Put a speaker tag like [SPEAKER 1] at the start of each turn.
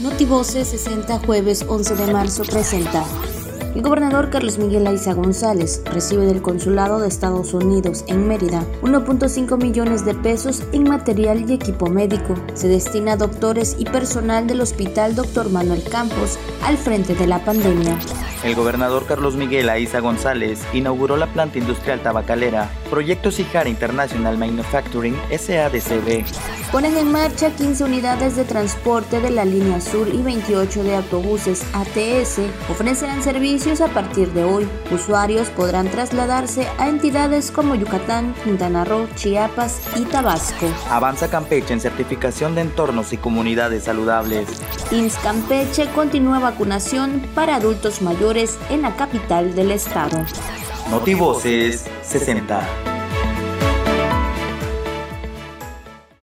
[SPEAKER 1] Notivoce 60 jueves 11 de marzo presenta el gobernador Carlos Miguel Aiza González recibe del Consulado de Estados Unidos en Mérida 1.5 millones de pesos en material y equipo médico. Se destina a doctores y personal del Hospital Dr. Manuel Campos al frente de la pandemia.
[SPEAKER 2] El gobernador Carlos Miguel Aiza González inauguró la planta industrial tabacalera Proyecto Sijara International Manufacturing SADCB.
[SPEAKER 1] Ponen en marcha 15 unidades de transporte de la línea sur y 28 de autobuses ATS. Ofrecerán servicios a partir de hoy. Usuarios podrán trasladarse a entidades como Yucatán, Quintana Roo, Chiapas y Tabasco.
[SPEAKER 2] Avanza Campeche en certificación de entornos y comunidades saludables.
[SPEAKER 1] INS Campeche continúa vacunación para adultos mayores en la capital del estado.
[SPEAKER 2] Notivoces 60.